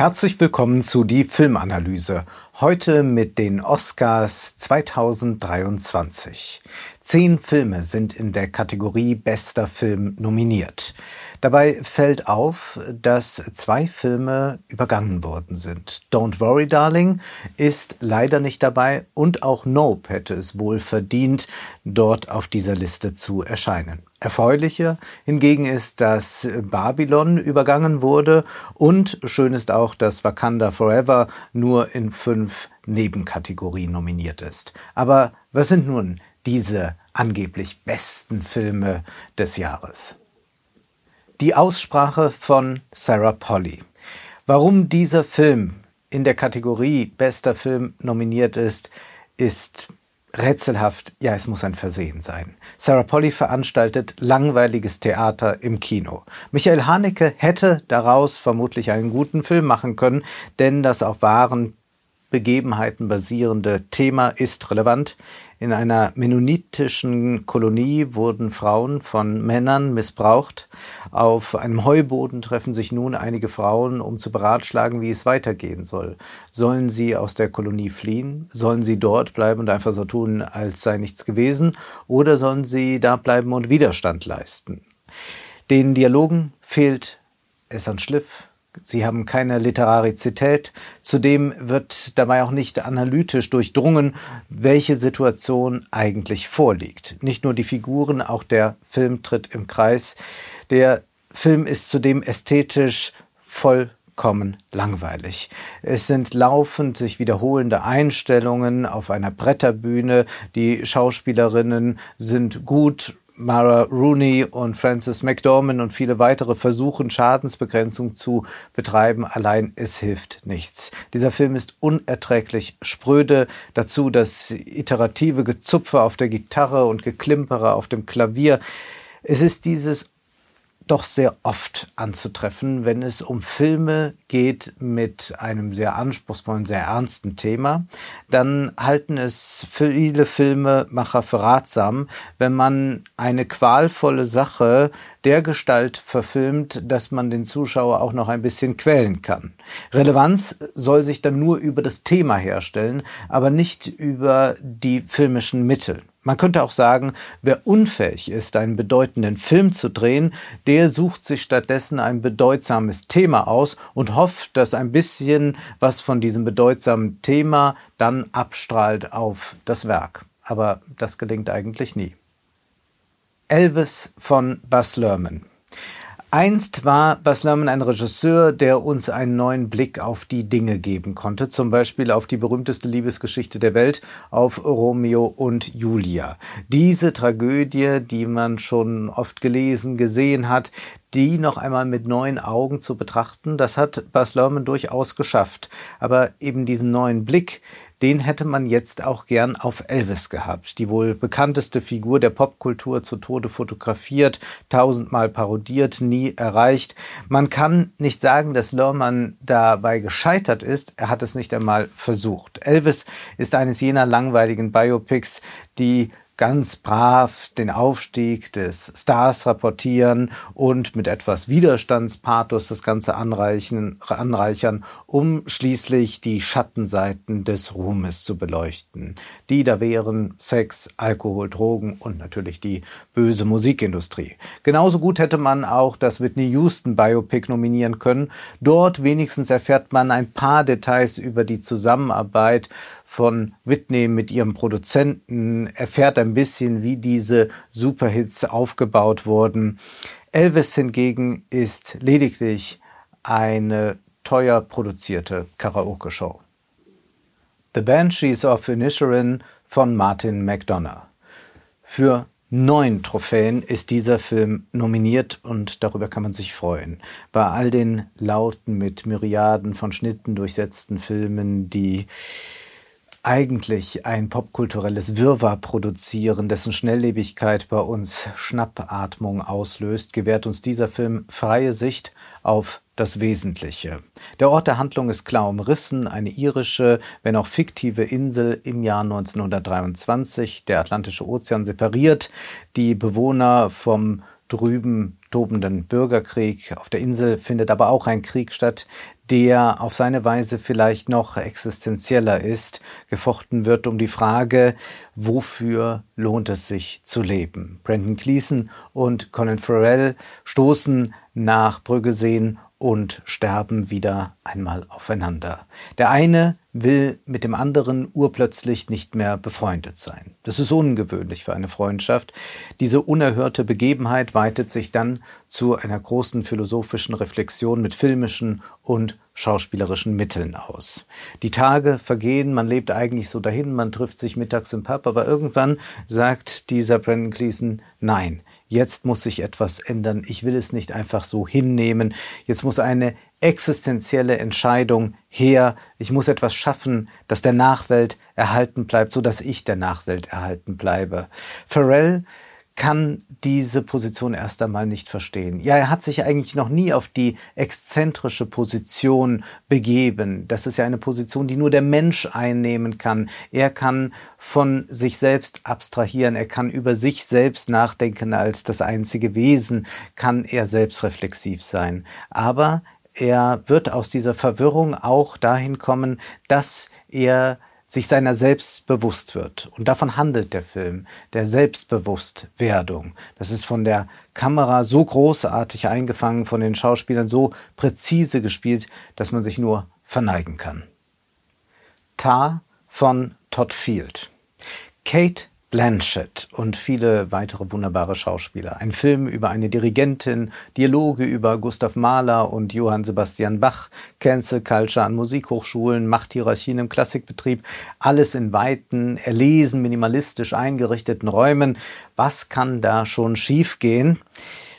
Herzlich willkommen zu die Filmanalyse. Heute mit den Oscars 2023. Zehn Filme sind in der Kategorie Bester Film nominiert. Dabei fällt auf, dass zwei Filme übergangen worden sind. Don't Worry Darling ist leider nicht dabei und auch Nope hätte es wohl verdient, dort auf dieser Liste zu erscheinen. Erfreulicher hingegen ist, dass Babylon übergangen wurde und schön ist auch, dass Wakanda Forever nur in fünf Nebenkategorien nominiert ist. Aber was sind nun diese angeblich besten Filme des Jahres? Die Aussprache von Sarah Polly. Warum dieser Film in der Kategorie bester Film nominiert ist, ist rätselhaft. Ja, es muss ein Versehen sein. Sarah Polly veranstaltet langweiliges Theater im Kino. Michael Haneke hätte daraus vermutlich einen guten Film machen können, denn das auf wahren Begebenheiten basierende Thema ist relevant. In einer mennonitischen Kolonie wurden Frauen von Männern missbraucht. Auf einem Heuboden treffen sich nun einige Frauen, um zu beratschlagen, wie es weitergehen soll. Sollen sie aus der Kolonie fliehen? Sollen sie dort bleiben und einfach so tun, als sei nichts gewesen? Oder sollen sie da bleiben und Widerstand leisten? Den Dialogen fehlt es an Schliff, Sie haben keine Literarizität. Zudem wird dabei auch nicht analytisch durchdrungen, welche Situation eigentlich vorliegt. Nicht nur die Figuren, auch der Film tritt im Kreis. Der Film ist zudem ästhetisch vollkommen langweilig. Es sind laufend sich wiederholende Einstellungen auf einer Bretterbühne. Die Schauspielerinnen sind gut Mara Rooney und Francis McDormand und viele weitere versuchen, Schadensbegrenzung zu betreiben. Allein es hilft nichts. Dieser Film ist unerträglich spröde. Dazu das iterative Gezupfe auf der Gitarre und Geklimpere auf dem Klavier. Es ist dieses doch sehr oft anzutreffen, wenn es um Filme geht mit einem sehr anspruchsvollen, sehr ernsten Thema. Dann halten es viele Filmemacher für ratsam, wenn man eine qualvolle Sache der Gestalt verfilmt, dass man den Zuschauer auch noch ein bisschen quälen kann. Relevanz soll sich dann nur über das Thema herstellen, aber nicht über die filmischen Mittel. Man könnte auch sagen, wer unfähig ist, einen bedeutenden Film zu drehen, der sucht sich stattdessen ein bedeutsames Thema aus und hofft, dass ein bisschen was von diesem bedeutsamen Thema dann abstrahlt auf das Werk. Aber das gelingt eigentlich nie. Elvis von Bas Lerman. Einst war Bas Lerman ein Regisseur, der uns einen neuen Blick auf die Dinge geben konnte, zum Beispiel auf die berühmteste Liebesgeschichte der Welt, auf Romeo und Julia. Diese Tragödie, die man schon oft gelesen, gesehen hat, die noch einmal mit neuen Augen zu betrachten, das hat Bas Lerman durchaus geschafft. Aber eben diesen neuen Blick, den hätte man jetzt auch gern auf Elvis gehabt. Die wohl bekannteste Figur der Popkultur zu Tode fotografiert, tausendmal parodiert, nie erreicht. Man kann nicht sagen, dass Lerman dabei gescheitert ist. Er hat es nicht einmal versucht. Elvis ist eines jener langweiligen Biopics, die ganz brav den Aufstieg des Stars rapportieren und mit etwas Widerstandspathos das Ganze anreichen, anreichern, um schließlich die Schattenseiten des Ruhmes zu beleuchten. Die da wären Sex, Alkohol, Drogen und natürlich die böse Musikindustrie. Genauso gut hätte man auch das Whitney Houston Biopic nominieren können. Dort wenigstens erfährt man ein paar Details über die Zusammenarbeit von Whitney mit ihrem Produzenten, erfährt ein bisschen, wie diese Superhits aufgebaut wurden. Elvis hingegen ist lediglich eine teuer produzierte Karaoke-Show. The Banshees of Inisherin von Martin McDonough. Für neun Trophäen ist dieser Film nominiert und darüber kann man sich freuen. Bei all den lauten, mit Myriaden von Schnitten durchsetzten Filmen, die eigentlich ein popkulturelles Wirrwarr produzieren, dessen Schnelllebigkeit bei uns Schnappatmung auslöst, gewährt uns dieser Film freie Sicht auf das Wesentliche. Der Ort der Handlung ist klar umrissen, eine irische, wenn auch fiktive Insel im Jahr 1923, der Atlantische Ozean separiert, die Bewohner vom drüben tobenden Bürgerkrieg. Auf der Insel findet aber auch ein Krieg statt, der auf seine Weise vielleicht noch existenzieller ist. Gefochten wird um die Frage, wofür lohnt es sich zu leben? Brandon Gleason und Colin Farrell stoßen nach Brüggeseen und sterben wieder einmal aufeinander. Der eine will mit dem anderen urplötzlich nicht mehr befreundet sein. Das ist ungewöhnlich für eine Freundschaft. Diese unerhörte Begebenheit weitet sich dann zu einer großen philosophischen Reflexion mit filmischen und schauspielerischen Mitteln aus. Die Tage vergehen, man lebt eigentlich so dahin, man trifft sich mittags im Pub, aber irgendwann sagt dieser Brandon Gleason, nein, jetzt muss sich etwas ändern, ich will es nicht einfach so hinnehmen, jetzt muss eine existenzielle Entscheidung her, ich muss etwas schaffen, das der Nachwelt erhalten bleibt, so dass ich der Nachwelt erhalten bleibe. Pharrell kann diese Position erst einmal nicht verstehen. Ja, er hat sich eigentlich noch nie auf die exzentrische Position begeben. Das ist ja eine Position, die nur der Mensch einnehmen kann. Er kann von sich selbst abstrahieren, er kann über sich selbst nachdenken als das einzige Wesen, kann er selbstreflexiv sein. Aber er wird aus dieser Verwirrung auch dahin kommen, dass er sich seiner selbst bewusst wird. Und davon handelt der Film, der Selbstbewusstwerdung. Das ist von der Kamera so großartig eingefangen, von den Schauspielern so präzise gespielt, dass man sich nur verneigen kann. Tar von Todd Field. Kate Blanchett und viele weitere wunderbare Schauspieler. Ein Film über eine Dirigentin, Dialoge über Gustav Mahler und Johann Sebastian Bach, Cancel Culture an Musikhochschulen, Machthierarchien im Klassikbetrieb, alles in weiten, erlesen, minimalistisch eingerichteten Räumen. Was kann da schon schiefgehen?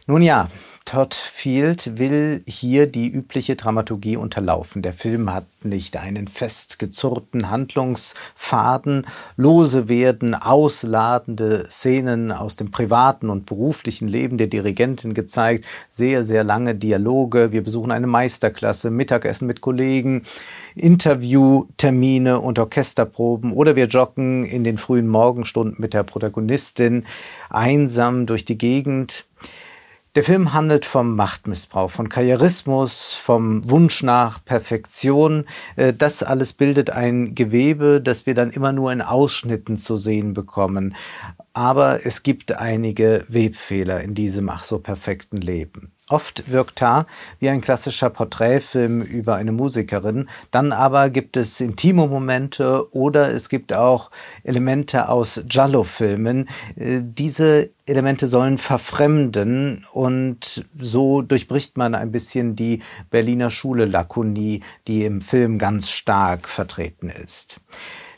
Nun ja, Todd Field will hier die übliche Dramaturgie unterlaufen. Der Film hat nicht einen festgezurrten Handlungsfaden. Lose werden ausladende Szenen aus dem privaten und beruflichen Leben der Dirigentin gezeigt. Sehr, sehr lange Dialoge. Wir besuchen eine Meisterklasse, Mittagessen mit Kollegen, Interviewtermine und Orchesterproben oder wir joggen in den frühen Morgenstunden mit der Protagonistin einsam durch die Gegend. Der Film handelt vom Machtmissbrauch, von Karrierismus, vom Wunsch nach Perfektion. Äh, das alles bildet ein Gewebe, das wir dann immer nur in Ausschnitten zu sehen bekommen. Aber es gibt einige Webfehler in diesem ach so perfekten Leben. Oft wirkt Tar wie ein klassischer Porträtfilm über eine Musikerin, dann aber gibt es intime Momente oder es gibt auch Elemente aus Giallo-Filmen. Äh, diese Elemente sollen verfremden und so durchbricht man ein bisschen die Berliner Schule Lakonie, die im Film ganz stark vertreten ist.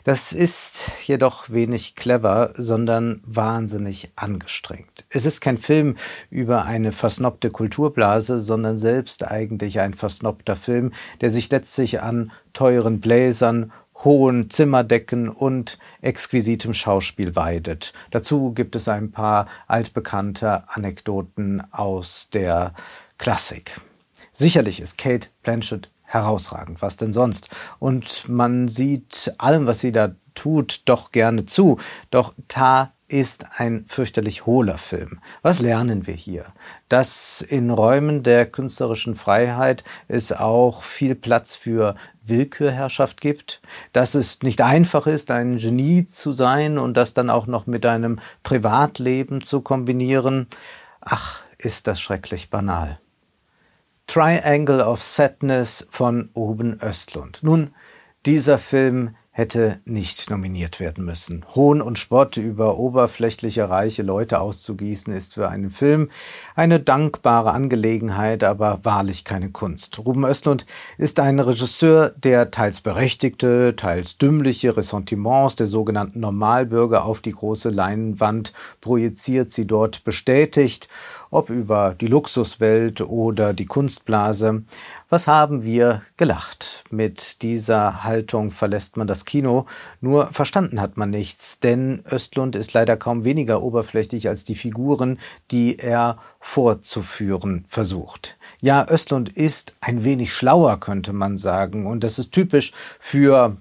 Das ist jedoch wenig clever, sondern wahnsinnig angestrengt. Es ist kein Film über eine versnobte Kulturblase, sondern selbst eigentlich ein versnobter Film, der sich letztlich an teuren Bläsern, hohen Zimmerdecken und exquisitem Schauspiel weidet. Dazu gibt es ein paar altbekannte Anekdoten aus der Klassik. Sicherlich ist Kate Blanchett herausragend. Was denn sonst? Und man sieht allem, was sie da tut, doch gerne zu. Doch Ta ist ein fürchterlich hohler Film. Was lernen wir hier? Dass in Räumen der künstlerischen Freiheit es auch viel Platz für Willkürherrschaft gibt, dass es nicht einfach ist, ein Genie zu sein und das dann auch noch mit einem Privatleben zu kombinieren. Ach, ist das schrecklich banal. Triangle of Sadness von Ruben Östlund. Nun, dieser Film hätte nicht nominiert werden müssen. Hohn und Spott über oberflächliche reiche Leute auszugießen, ist für einen Film eine dankbare Angelegenheit, aber wahrlich keine Kunst. Ruben Östlund ist ein Regisseur, der teils berechtigte, teils dümmliche Ressentiments der sogenannten Normalbürger auf die große Leinwand projiziert, sie dort bestätigt ob über die Luxuswelt oder die Kunstblase. Was haben wir gelacht? Mit dieser Haltung verlässt man das Kino, nur verstanden hat man nichts, denn Östlund ist leider kaum weniger oberflächlich als die Figuren, die er vorzuführen versucht. Ja, Östlund ist ein wenig schlauer, könnte man sagen, und das ist typisch für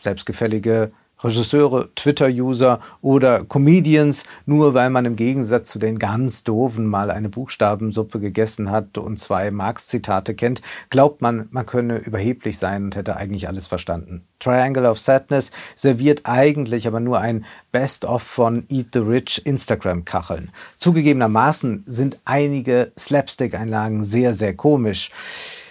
selbstgefällige Regisseure, Twitter-User oder Comedians, nur weil man im Gegensatz zu den ganz doofen mal eine Buchstabensuppe gegessen hat und zwei Marx-Zitate kennt, glaubt man, man könne überheblich sein und hätte eigentlich alles verstanden. Triangle of Sadness serviert eigentlich aber nur ein Best-of von Eat the Rich Instagram-Kacheln. Zugegebenermaßen sind einige Slapstick-Einlagen sehr, sehr komisch.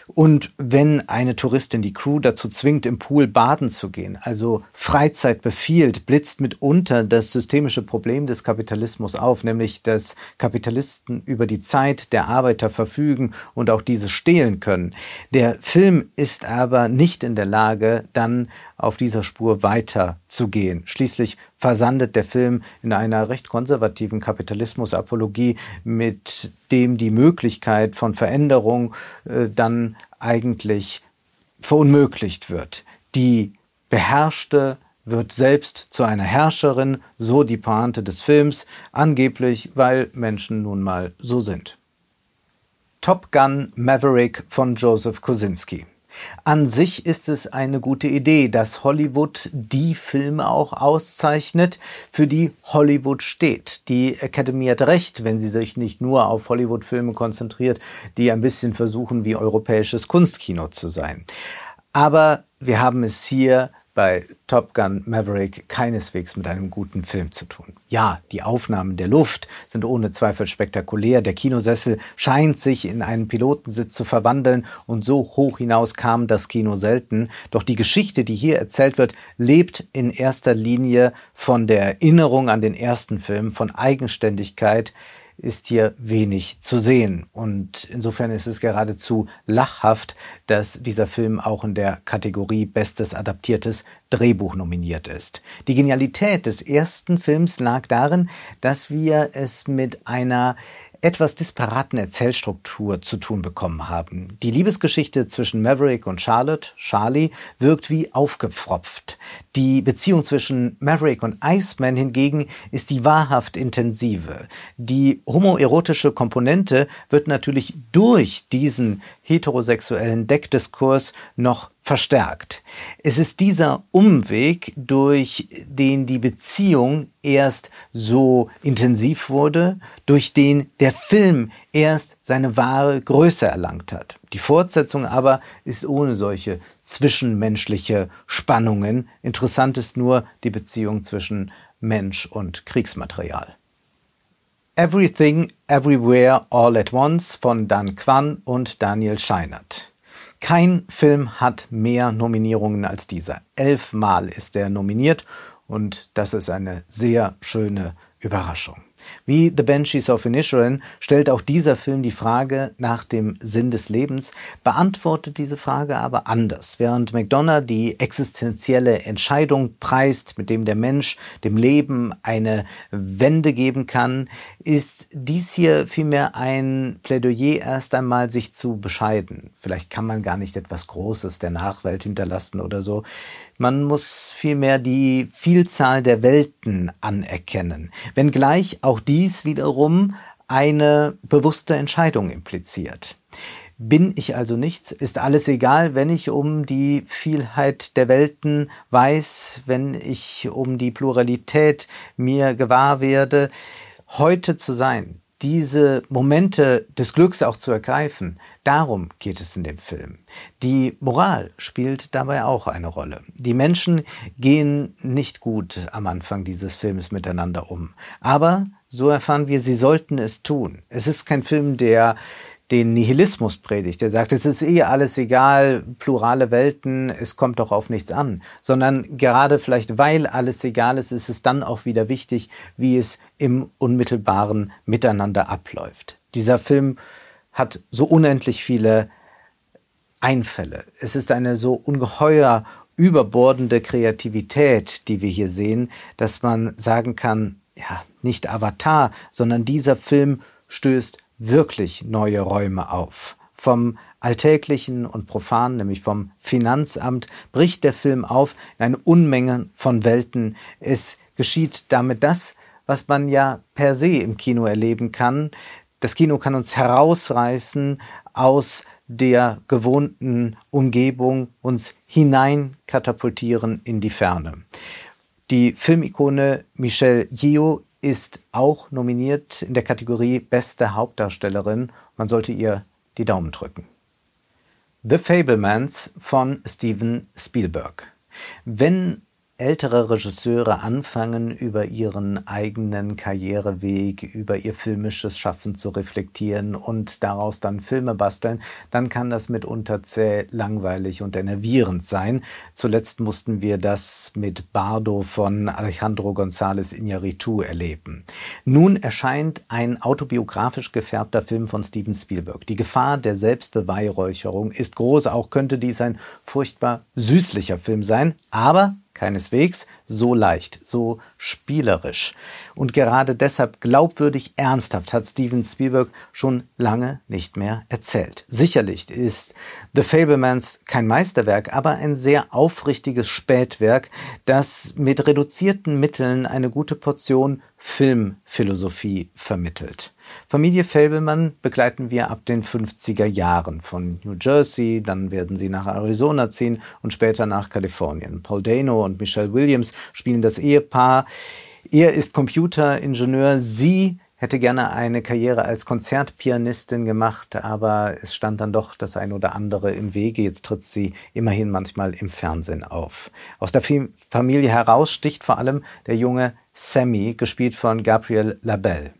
Und wenn eine Touristin die Crew dazu zwingt, im Pool baden zu gehen, also Freizeit befiehlt, blitzt mitunter das systemische Problem des Kapitalismus auf, nämlich dass Kapitalisten über die Zeit der Arbeiter verfügen und auch diese stehlen können. Der Film ist aber nicht in der Lage, dann auf dieser Spur weiterzugehen. Schließlich versandet der Film in einer recht konservativen Kapitalismusapologie, mit dem die Möglichkeit von Veränderung äh, dann eigentlich verunmöglicht wird. Die Beherrschte wird selbst zu einer Herrscherin, so die Pointe des Films, angeblich, weil Menschen nun mal so sind. Top Gun Maverick von Joseph Kosinski. An sich ist es eine gute Idee, dass Hollywood die Filme auch auszeichnet, für die Hollywood steht. Die Academy hat recht, wenn sie sich nicht nur auf Hollywood-Filme konzentriert, die ein bisschen versuchen, wie europäisches Kunstkino zu sein. Aber wir haben es hier bei Top Gun Maverick keineswegs mit einem guten Film zu tun. Ja, die Aufnahmen der Luft sind ohne Zweifel spektakulär. Der Kinosessel scheint sich in einen Pilotensitz zu verwandeln und so hoch hinaus kam das Kino selten. Doch die Geschichte, die hier erzählt wird, lebt in erster Linie von der Erinnerung an den ersten Film, von Eigenständigkeit, ist hier wenig zu sehen. Und insofern ist es geradezu lachhaft, dass dieser Film auch in der Kategorie Bestes adaptiertes Drehbuch nominiert ist. Die Genialität des ersten Films lag darin, dass wir es mit einer etwas disparaten Erzählstruktur zu tun bekommen haben. Die Liebesgeschichte zwischen Maverick und Charlotte, Charlie, wirkt wie aufgepfropft. Die Beziehung zwischen Maverick und Iceman hingegen ist die wahrhaft intensive. Die homoerotische Komponente wird natürlich durch diesen heterosexuellen Deckdiskurs noch verstärkt. Es ist dieser Umweg, durch den die Beziehung erst so intensiv wurde, durch den der Film erst seine wahre Größe erlangt hat. Die Fortsetzung aber ist ohne solche zwischenmenschliche Spannungen. Interessant ist nur die Beziehung zwischen Mensch und Kriegsmaterial. Everything, Everywhere, All at Once von Dan Kwan und Daniel Scheinert. Kein Film hat mehr Nominierungen als dieser. Elfmal ist er nominiert und das ist eine sehr schöne Überraschung. Wie The Banshees of Inisherin stellt auch dieser Film die Frage nach dem Sinn des Lebens, beantwortet diese Frage aber anders. Während McDonough die existenzielle Entscheidung preist, mit dem der Mensch dem Leben eine Wende geben kann, ist dies hier vielmehr ein Plädoyer erst einmal sich zu bescheiden. Vielleicht kann man gar nicht etwas Großes der Nachwelt hinterlassen oder so. Man muss vielmehr die Vielzahl der Welten anerkennen, wenngleich auch dies wiederum eine bewusste Entscheidung impliziert. Bin ich also nichts? Ist alles egal, wenn ich um die Vielheit der Welten weiß, wenn ich um die Pluralität mir gewahr werde? Heute zu sein, diese Momente des Glücks auch zu ergreifen, darum geht es in dem Film. Die Moral spielt dabei auch eine Rolle. Die Menschen gehen nicht gut am Anfang dieses Films miteinander um. Aber, so erfahren wir, sie sollten es tun. Es ist kein Film, der den Nihilismus predigt, der sagt, es ist eh alles egal, plurale Welten, es kommt doch auf nichts an, sondern gerade vielleicht weil alles egal ist, ist es dann auch wieder wichtig, wie es im unmittelbaren Miteinander abläuft. Dieser Film hat so unendlich viele Einfälle. Es ist eine so ungeheuer überbordende Kreativität, die wir hier sehen, dass man sagen kann, ja, nicht Avatar, sondern dieser Film stößt wirklich neue Räume auf. Vom Alltäglichen und Profanen, nämlich vom Finanzamt, bricht der Film auf in eine Unmenge von Welten. Es geschieht damit das, was man ja per se im Kino erleben kann. Das Kino kann uns herausreißen aus der gewohnten Umgebung, uns hinein katapultieren in die Ferne. Die Filmikone Michelle Yeoh ist auch nominiert in der Kategorie Beste Hauptdarstellerin. Man sollte ihr die Daumen drücken. The Fablemans von Steven Spielberg. Wenn ältere Regisseure anfangen, über ihren eigenen Karriereweg, über ihr filmisches Schaffen zu reflektieren und daraus dann Filme basteln, dann kann das mitunter zäh, langweilig und enervierend sein. Zuletzt mussten wir das mit Bardo von Alejandro González Iñárritu erleben. Nun erscheint ein autobiografisch gefärbter Film von Steven Spielberg. Die Gefahr der Selbstbeweihräucherung ist groß, auch könnte dies ein furchtbar süßlicher Film sein, aber Keineswegs so leicht, so spielerisch. Und gerade deshalb glaubwürdig ernsthaft hat Steven Spielberg schon lange nicht mehr erzählt. Sicherlich ist The Fablemans kein Meisterwerk, aber ein sehr aufrichtiges Spätwerk, das mit reduzierten Mitteln eine gute Portion Filmphilosophie vermittelt. Familie Fableman begleiten wir ab den 50er Jahren von New Jersey, dann werden sie nach Arizona ziehen und später nach Kalifornien. Paul Dano und Michelle Williams spielen das Ehepaar. Er ist Computeringenieur, sie hätte gerne eine Karriere als Konzertpianistin gemacht, aber es stand dann doch das ein oder andere im Wege. Jetzt tritt sie immerhin manchmal im Fernsehen auf. Aus der Familie heraus sticht vor allem der junge Sammy, gespielt von Gabriel Labelle.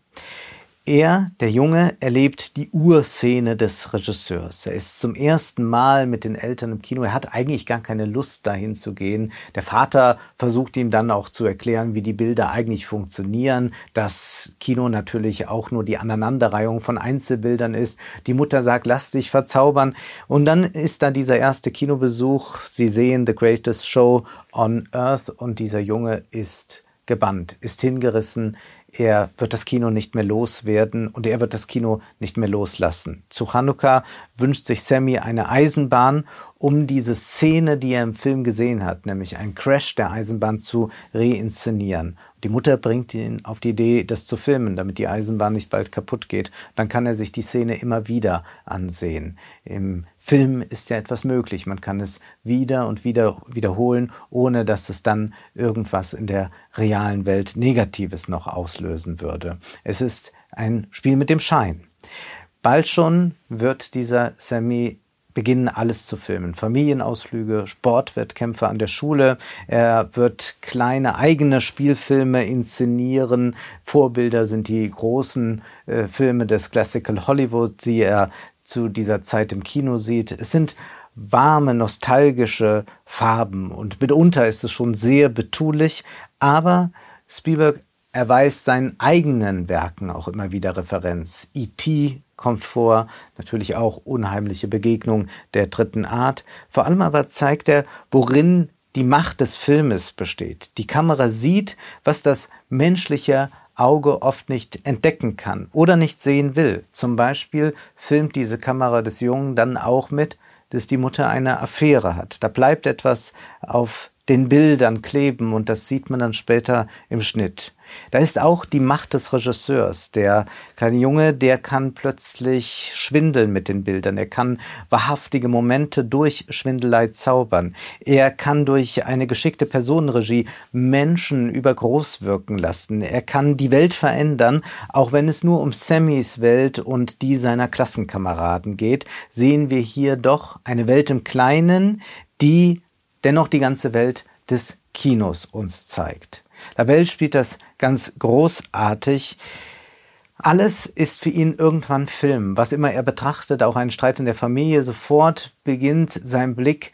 Er, der Junge, erlebt die Urszene des Regisseurs. Er ist zum ersten Mal mit den Eltern im Kino. Er hat eigentlich gar keine Lust, dahin zu gehen. Der Vater versucht ihm dann auch zu erklären, wie die Bilder eigentlich funktionieren, dass Kino natürlich auch nur die Aneinanderreihung von Einzelbildern ist. Die Mutter sagt, lass dich verzaubern. Und dann ist da dieser erste Kinobesuch. Sie sehen The Greatest Show on Earth und dieser Junge ist gebannt, ist hingerissen, er wird das Kino nicht mehr loswerden und er wird das Kino nicht mehr loslassen. Zu Hanukkah wünscht sich Sammy eine Eisenbahn, um diese Szene, die er im Film gesehen hat, nämlich ein Crash der Eisenbahn zu reinszenieren. Die Mutter bringt ihn auf die Idee, das zu filmen, damit die Eisenbahn nicht bald kaputt geht. Dann kann er sich die Szene immer wieder ansehen. Im Film ist ja etwas möglich. Man kann es wieder und wieder wiederholen, ohne dass es dann irgendwas in der realen Welt Negatives noch auslösen würde. Es ist ein Spiel mit dem Schein. Bald schon wird dieser Sammy beginnen alles zu filmen. Familienausflüge, Sportwettkämpfe an der Schule. Er wird kleine eigene Spielfilme inszenieren. Vorbilder sind die großen äh, Filme des Classical Hollywood, die er zu dieser Zeit im Kino sieht. Es sind warme, nostalgische Farben und mitunter ist es schon sehr betulich, aber Spielberg erweist seinen eigenen Werken auch immer wieder Referenz. E.T. kommt vor, natürlich auch unheimliche Begegnung der dritten Art. Vor allem aber zeigt er, worin die Macht des Filmes besteht. Die Kamera sieht, was das menschliche Auge oft nicht entdecken kann oder nicht sehen will. Zum Beispiel filmt diese Kamera des Jungen dann auch mit, dass die Mutter eine Affäre hat. Da bleibt etwas auf den Bildern kleben und das sieht man dann später im Schnitt. Da ist auch die Macht des Regisseurs. Der kleine Junge, der kann plötzlich schwindeln mit den Bildern. Er kann wahrhaftige Momente durch Schwindelei zaubern. Er kann durch eine geschickte Personenregie Menschen übergroß wirken lassen. Er kann die Welt verändern, auch wenn es nur um Sammys Welt und die seiner Klassenkameraden geht, sehen wir hier doch eine Welt im Kleinen, die dennoch die ganze Welt des Kinos uns zeigt. Labelle spielt das ganz großartig. Alles ist für ihn irgendwann Film. Was immer er betrachtet, auch ein Streit in der Familie, sofort beginnt sein Blick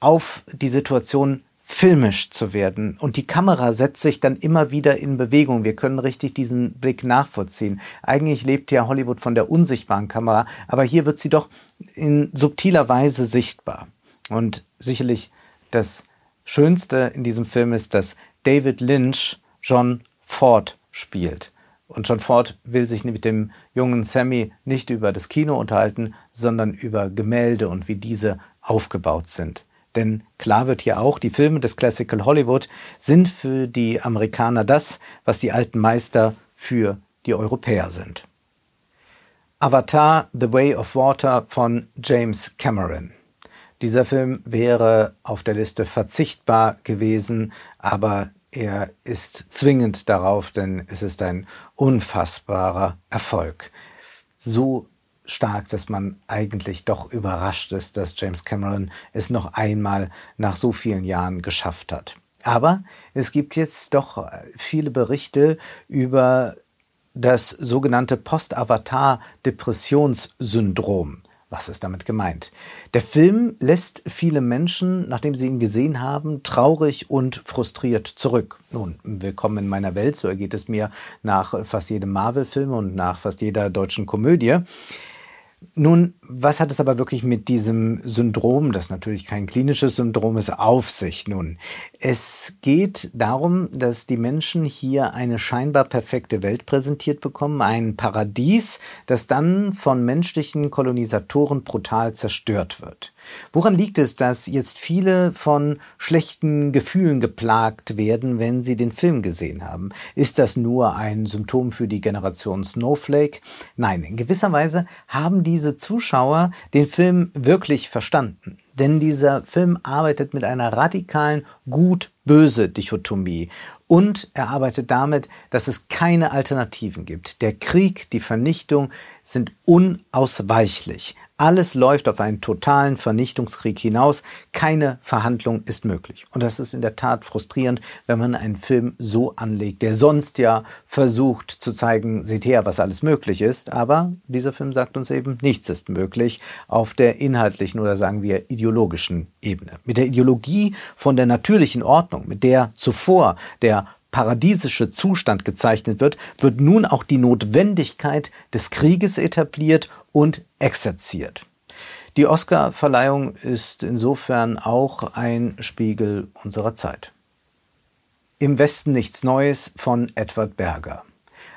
auf die Situation filmisch zu werden. Und die Kamera setzt sich dann immer wieder in Bewegung. Wir können richtig diesen Blick nachvollziehen. Eigentlich lebt ja Hollywood von der unsichtbaren Kamera, aber hier wird sie doch in subtiler Weise sichtbar. Und sicherlich das Schönste in diesem Film ist, dass David Lynch John Ford spielt. Und John Ford will sich mit dem jungen Sammy nicht über das Kino unterhalten, sondern über Gemälde und wie diese aufgebaut sind. Denn klar wird hier auch, die Filme des Classical Hollywood sind für die Amerikaner das, was die alten Meister für die Europäer sind. Avatar The Way of Water von James Cameron. Dieser Film wäre auf der Liste verzichtbar gewesen, aber er ist zwingend darauf, denn es ist ein unfassbarer Erfolg. So stark, dass man eigentlich doch überrascht ist, dass James Cameron es noch einmal nach so vielen Jahren geschafft hat. Aber es gibt jetzt doch viele Berichte über das sogenannte Post-Avatar-Depressionssyndrom. Was ist damit gemeint? Der Film lässt viele Menschen, nachdem sie ihn gesehen haben, traurig und frustriert zurück. Nun, willkommen in meiner Welt, so ergeht es mir nach fast jedem Marvel-Film und nach fast jeder deutschen Komödie. Nun, was hat es aber wirklich mit diesem Syndrom, das natürlich kein klinisches Syndrom ist, auf sich? Nun, es geht darum, dass die Menschen hier eine scheinbar perfekte Welt präsentiert bekommen, ein Paradies, das dann von menschlichen Kolonisatoren brutal zerstört wird. Woran liegt es, dass jetzt viele von schlechten Gefühlen geplagt werden, wenn sie den Film gesehen haben? Ist das nur ein Symptom für die Generation Snowflake? Nein, in gewisser Weise haben diese Zuschauer den Film wirklich verstanden. Denn dieser Film arbeitet mit einer radikalen Gut-Böse Dichotomie. Und er arbeitet damit, dass es keine Alternativen gibt. Der Krieg, die Vernichtung sind unausweichlich. Alles läuft auf einen totalen Vernichtungskrieg hinaus. Keine Verhandlung ist möglich. Und das ist in der Tat frustrierend, wenn man einen Film so anlegt, der sonst ja versucht zu zeigen, seht her, was alles möglich ist. Aber dieser Film sagt uns eben, nichts ist möglich auf der inhaltlichen oder sagen wir ideologischen Ebene. Mit der Ideologie von der natürlichen Ordnung, mit der zuvor der paradiesische Zustand gezeichnet wird, wird nun auch die Notwendigkeit des Krieges etabliert und exerziert. Die Oscar-Verleihung ist insofern auch ein Spiegel unserer Zeit. Im Westen nichts Neues von Edward Berger.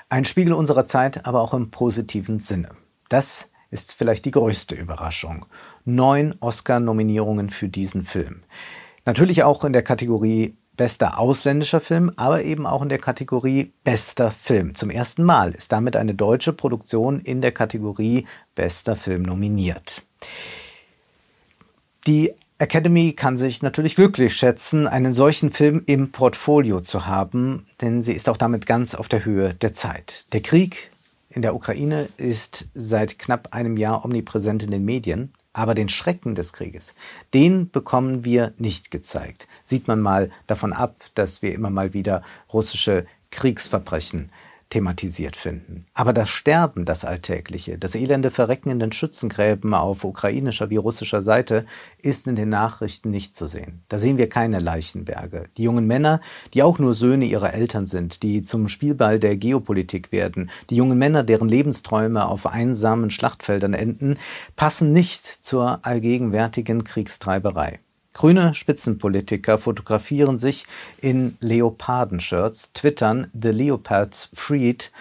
Ein Spiegel unserer Zeit, aber auch im positiven Sinne. Das ist vielleicht die größte Überraschung. Neun Oscar-Nominierungen für diesen Film. Natürlich auch in der Kategorie bester ausländischer Film, aber eben auch in der Kategorie bester Film. Zum ersten Mal ist damit eine deutsche Produktion in der Kategorie bester Film nominiert. Die Academy kann sich natürlich glücklich schätzen, einen solchen Film im Portfolio zu haben, denn sie ist auch damit ganz auf der Höhe der Zeit. Der Krieg in der Ukraine ist seit knapp einem Jahr omnipräsent in den Medien. Aber den Schrecken des Krieges, den bekommen wir nicht gezeigt. Sieht man mal davon ab, dass wir immer mal wieder russische Kriegsverbrechen thematisiert finden. Aber das Sterben, das Alltägliche, das elende Verrecken in den Schützengräben auf ukrainischer wie russischer Seite ist in den Nachrichten nicht zu sehen. Da sehen wir keine Leichenberge. Die jungen Männer, die auch nur Söhne ihrer Eltern sind, die zum Spielball der Geopolitik werden, die jungen Männer, deren Lebensträume auf einsamen Schlachtfeldern enden, passen nicht zur allgegenwärtigen Kriegstreiberei. Grüne Spitzenpolitiker fotografieren sich in Leopardenshirts, twittern The Leopards Freed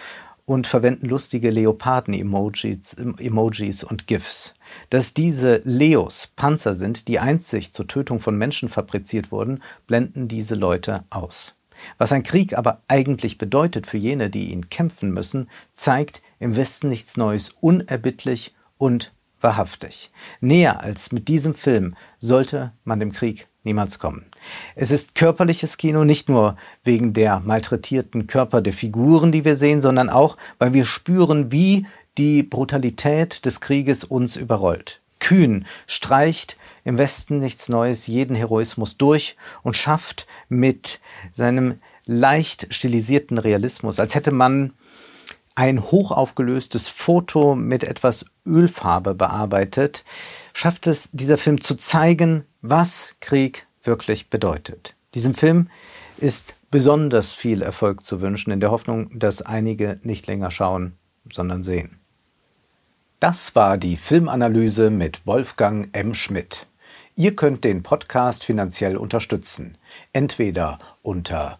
und verwenden lustige Leoparden-Emojis Emojis und GIFs. Dass diese Leos Panzer sind, die einzig zur Tötung von Menschen fabriziert wurden, blenden diese Leute aus. Was ein Krieg aber eigentlich bedeutet für jene, die ihn kämpfen müssen, zeigt im Westen nichts Neues unerbittlich und wahrhaftig. Näher als mit diesem Film sollte man dem Krieg niemals kommen. Es ist körperliches Kino nicht nur wegen der malträtierten Körper der Figuren, die wir sehen, sondern auch, weil wir spüren, wie die Brutalität des Krieges uns überrollt. Kühn streicht im Westen nichts Neues jeden Heroismus durch und schafft mit seinem leicht stilisierten Realismus, als hätte man ein hochaufgelöstes Foto mit etwas Ölfarbe bearbeitet, schafft es dieser Film zu zeigen, was Krieg wirklich bedeutet. Diesem Film ist besonders viel Erfolg zu wünschen, in der Hoffnung, dass einige nicht länger schauen, sondern sehen. Das war die Filmanalyse mit Wolfgang M. Schmidt. Ihr könnt den Podcast finanziell unterstützen, entweder unter